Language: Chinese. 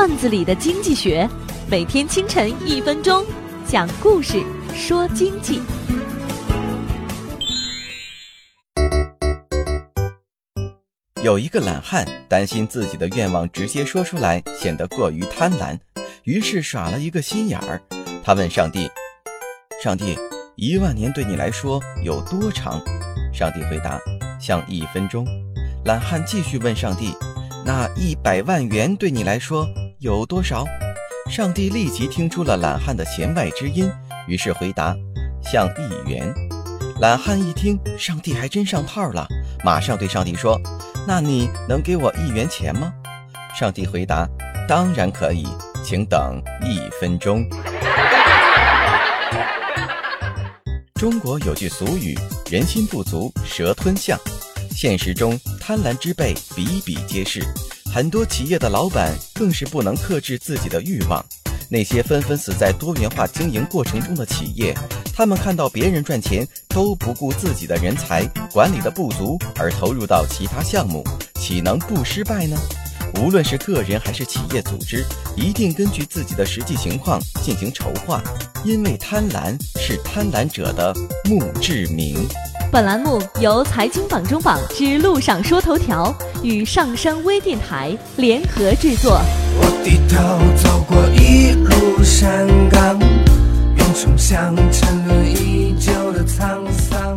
段子里的经济学，每天清晨一分钟，讲故事说经济。有一个懒汉担心自己的愿望直接说出来显得过于贪婪，于是耍了一个心眼儿。他问上帝：“上帝，一万年对你来说有多长？”上帝回答：“像一分钟。”懒汉继续问上帝：“那一百万元对你来说有多少？”上帝立即听出了懒汉的弦外之音，于是回答：“像一元。”懒汉一听，上帝还真上套了，马上对上帝说。那你能给我一元钱吗？上帝回答：“当然可以，请等一分钟。” 中国有句俗语：“人心不足蛇吞象。”现实中，贪婪之辈比比皆是，很多企业的老板更是不能克制自己的欲望。那些纷纷死在多元化经营过程中的企业，他们看到别人赚钱都不顾自己的人才管理的不足而投入到其他项目，岂能不失败呢？无论是个人还是企业组织，一定根据自己的实际情况进行筹划，因为贪婪是贪婪者的墓志铭。本栏目由财经榜中榜之路上说头条与上山微电台联合制作。我低头走过一路山岗，云冲向沉沦已久的沧桑。